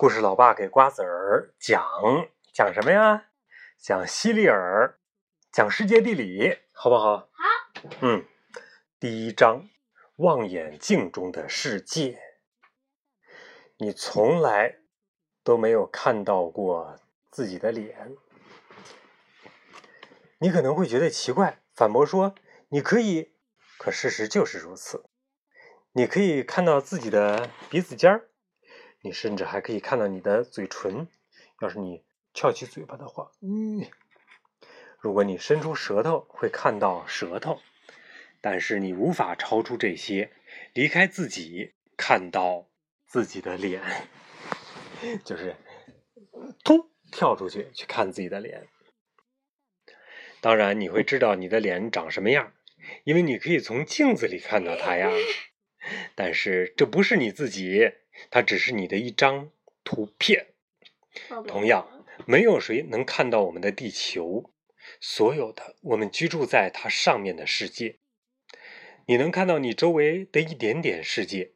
故事老爸给瓜子儿讲讲什么呀？讲希利尔，讲世界地理，好不好？好。嗯，第一章，望远镜中的世界。你从来都没有看到过自己的脸，你可能会觉得奇怪，反驳说：“你可以。”可事实就是如此。你可以看到自己的鼻子尖儿。你甚至还可以看到你的嘴唇，要是你翘起嘴巴的话，嗯，如果你伸出舌头，会看到舌头，但是你无法超出这些，离开自己，看到自己的脸，就是突跳出去去看自己的脸。当然，你会知道你的脸长什么样，因为你可以从镜子里看到它呀。但是这不是你自己。它只是你的一张图片。同样，没有谁能看到我们的地球，所有的我们居住在它上面的世界。你能看到你周围的一点点世界。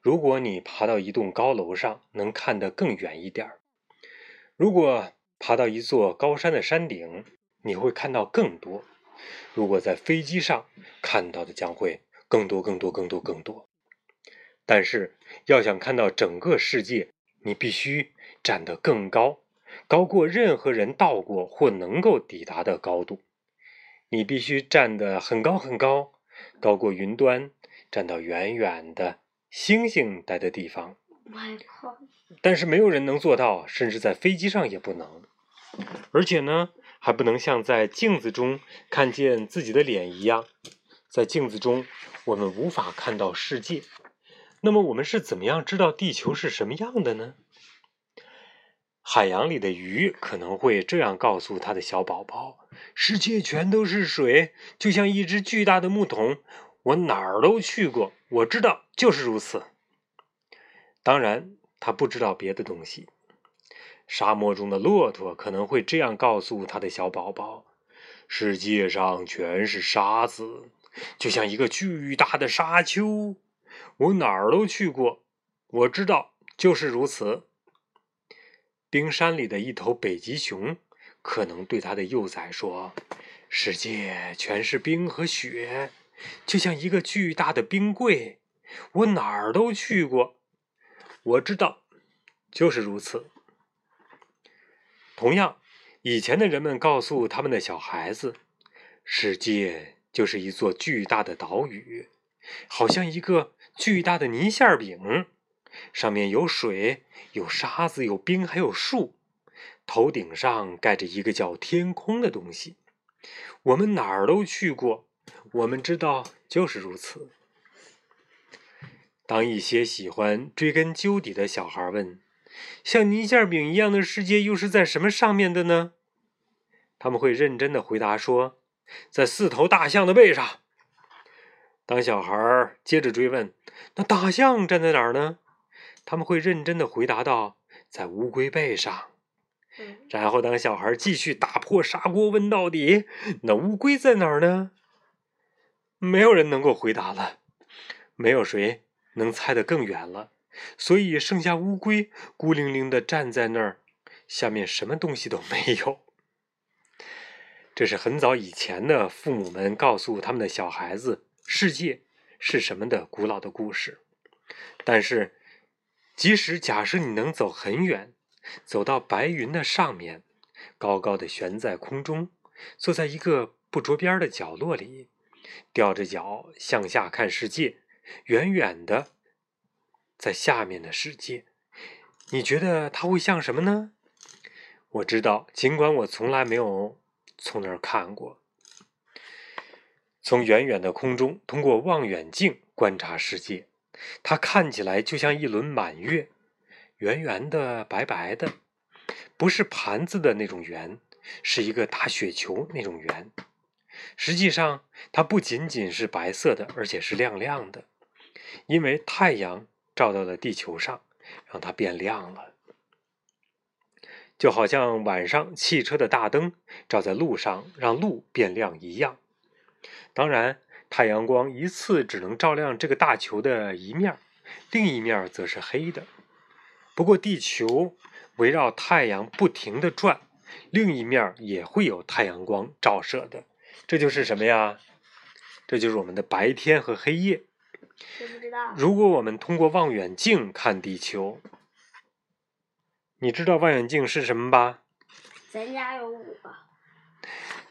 如果你爬到一栋高楼上，能看得更远一点儿；如果爬到一座高山的山顶，你会看到更多；如果在飞机上，看到的将会更多、更多、更多、更多。但是，要想看到整个世界，你必须站得更高，高过任何人到过或能够抵达的高度。你必须站得很高很高，高过云端，站到远远的星星待的地方。但是没有人能做到，甚至在飞机上也不能。而且呢，还不能像在镜子中看见自己的脸一样，在镜子中我们无法看到世界。那么我们是怎么样知道地球是什么样的呢？海洋里的鱼可能会这样告诉它的小宝宝：“世界全都是水，就像一只巨大的木桶。我哪儿都去过，我知道就是如此。”当然，他不知道别的东西。沙漠中的骆驼可能会这样告诉他的小宝宝：“世界上全是沙子，就像一个巨大的沙丘。”我哪儿都去过，我知道就是如此。冰山里的一头北极熊可能对它的幼崽说：“世界全是冰和雪，就像一个巨大的冰柜。我哪儿都去过，我知道就是如此。”同样，以前的人们告诉他们的小孩子：“世界就是一座巨大的岛屿，好像一个。”巨大的泥馅饼，上面有水，有沙子，有冰，还有树。头顶上盖着一个叫天空的东西。我们哪儿都去过，我们知道就是如此。当一些喜欢追根究底的小孩问：“像泥馅饼一样的世界又是在什么上面的呢？”他们会认真的回答说：“在四头大象的背上。”当小孩接着追问：“那大象站在哪儿呢？”他们会认真的回答道：“在乌龟背上。”然后当小孩继续打破砂锅问到底：“那乌龟在哪儿呢？”没有人能够回答了，没有谁能猜得更远了，所以剩下乌龟孤零零的站在那儿，下面什么东西都没有。这是很早以前的父母们告诉他们的小孩子。世界是什么的古老的故事？但是，即使假设你能走很远，走到白云的上面，高高的悬在空中，坐在一个不着边的角落里，吊着脚向下看世界，远远的在下面的世界，你觉得它会像什么呢？我知道，尽管我从来没有从那儿看过。从远远的空中，通过望远镜观察世界，它看起来就像一轮满月，圆圆的、白白的，不是盘子的那种圆，是一个大雪球那种圆。实际上，它不仅仅是白色的，而且是亮亮的，因为太阳照到了地球上，让它变亮了，就好像晚上汽车的大灯照在路上，让路变亮一样。当然，太阳光一次只能照亮这个大球的一面，另一面则是黑的。不过地球围绕太阳不停地转，另一面也会有太阳光照射的。这就是什么呀？这就是我们的白天和黑夜。不知道。如果我们通过望远镜看地球，你知道望远镜是什么吧？咱家有五个。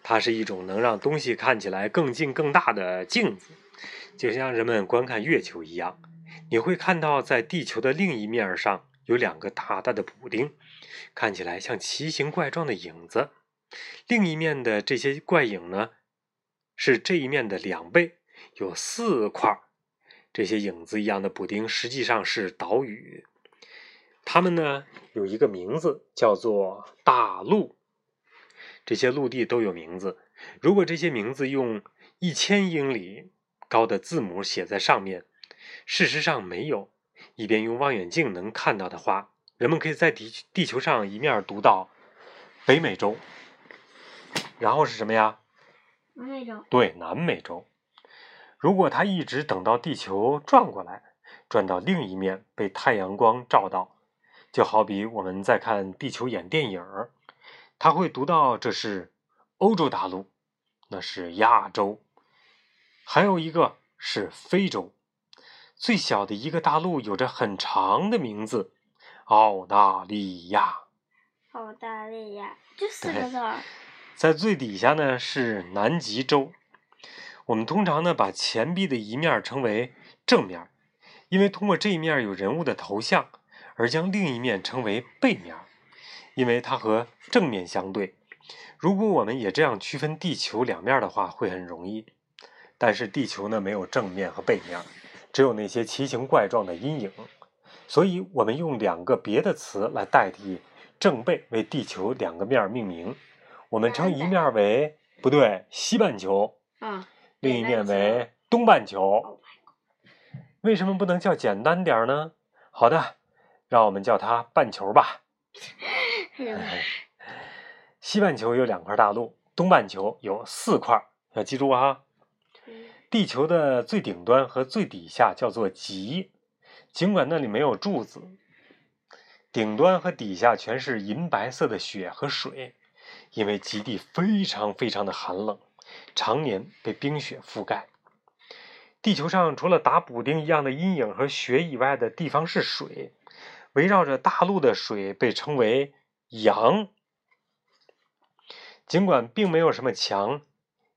它是一种能让东西看起来更近、更大的镜子，就像人们观看月球一样。你会看到，在地球的另一面上有两个大大的补丁，看起来像奇形怪状的影子。另一面的这些怪影呢，是这一面的两倍，有四块。这些影子一样的补丁实际上是岛屿，它们呢有一个名字，叫做大陆。这些陆地都有名字。如果这些名字用一千英里高的字母写在上面，事实上没有，一边用望远镜能看到的话，人们可以在地地球上一面读到北美洲，然后是什么呀？南美洲。对，南美洲。如果他一直等到地球转过来，转到另一面被太阳光照到，就好比我们在看地球演电影儿。他会读到这是欧洲大陆，那是亚洲，还有一个是非洲。最小的一个大陆有着很长的名字，澳大利亚。澳大利亚就四个字儿。在最底下呢是南极洲。我们通常呢把钱币的一面称为正面，因为通过这一面有人物的头像，而将另一面称为背面。因为它和正面相对，如果我们也这样区分地球两面的话，会很容易。但是地球呢，没有正面和背面，只有那些奇形怪状的阴影。所以我们用两个别的词来代替正背，为地球两个面命名。我们称一面为不对，西半球，啊，另一面为东半球。为什么不能叫简单点呢？好的，让我们叫它半球吧。西半球有两块大陆，东半球有四块，要记住哈。地球的最顶端和最底下叫做极，尽管那里没有柱子。顶端和底下全是银白色的雪和水，因为极地非常非常的寒冷，常年被冰雪覆盖。地球上除了打补丁一样的阴影和雪以外的地方是水。围绕着大陆的水被称为洋，尽管并没有什么墙，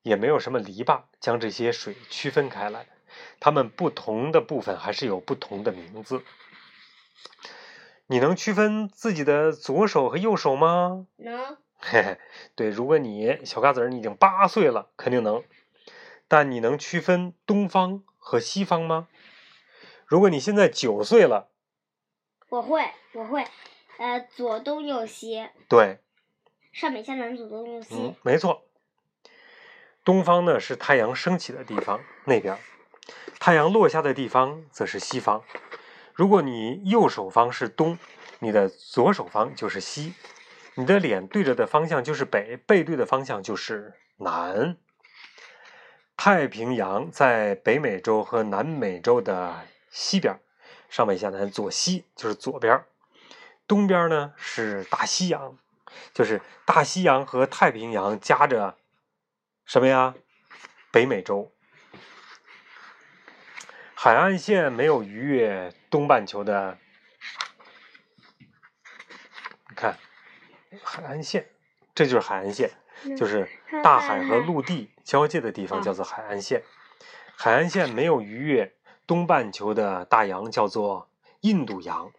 也没有什么篱笆将这些水区分开来，它们不同的部分还是有不同的名字。你能区分自己的左手和右手吗？能。嘿嘿，对，如果你小嘎子儿，你已经八岁了，肯定能。但你能区分东方和西方吗？如果你现在九岁了。我会，我会，呃，左东右西。对。上北下南，左东右西。嗯，没错。东方呢是太阳升起的地方，那边；太阳落下的地方则是西方。如果你右手方是东，你的左手方就是西。你的脸对着的方向就是北，背对的方向就是南。太平洋在北美洲和南美洲的西边。上北下南，左西就是左边东边呢是大西洋，就是大西洋和太平洋夹着什么呀？北美洲。海岸线没有逾越东半球的，你看，海岸线，这就是海岸线，就是大海和陆地交界的地方叫做海岸线。海岸线没有逾越。东半球的大洋叫做印度洋，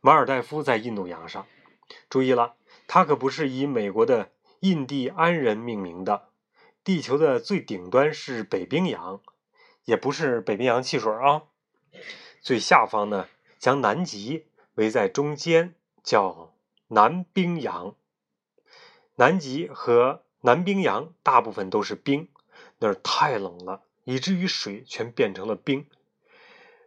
马尔代夫在印度洋上。注意了，它可不是以美国的印第安人命名的。地球的最顶端是北冰洋，也不是北冰洋汽水啊。最下方呢，将南极围在中间，叫南冰洋。南极和南冰洋大部分都是冰，那儿太冷了。以至于水全变成了冰。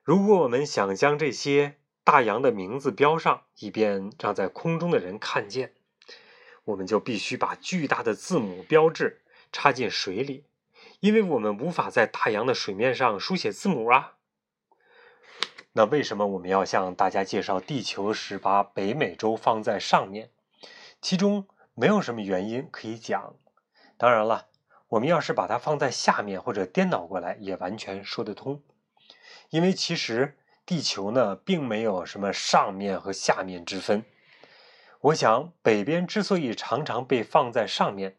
如果我们想将这些大洋的名字标上，以便让在空中的人看见，我们就必须把巨大的字母标志插进水里，因为我们无法在大洋的水面上书写字母啊。那为什么我们要向大家介绍地球时把北美洲放在上面？其中没有什么原因可以讲。当然了，我们要是把它放在下面或者颠倒过来，也完全说得通。因为其实地球呢，并没有什么上面和下面之分。我想，北边之所以常常被放在上面，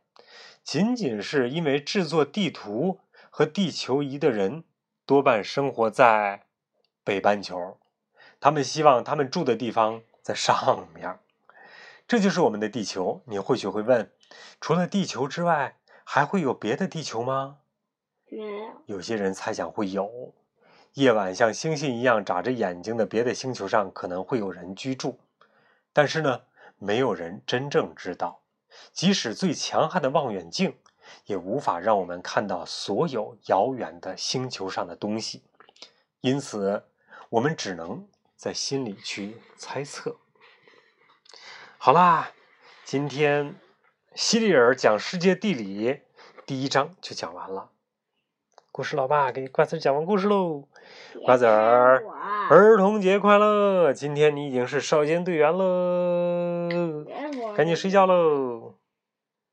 仅仅是因为制作地图和地球仪的人多半生活在北半球，他们希望他们住的地方在上面。这就是我们的地球。你或许会问：除了地球之外，还会有别的地球吗？没有。有些人猜想会有。夜晚像星星一样眨着眼睛的别的星球上可能会有人居住，但是呢，没有人真正知道。即使最强悍的望远镜，也无法让我们看到所有遥远的星球上的东西。因此，我们只能在心里去猜测。好啦，今天西里尔讲世界地理第一章就讲完了。故事老爸给瓜子讲完故事喽，瓜子儿，儿童节快乐！今天你已经是少先队员了，赶紧睡觉喽。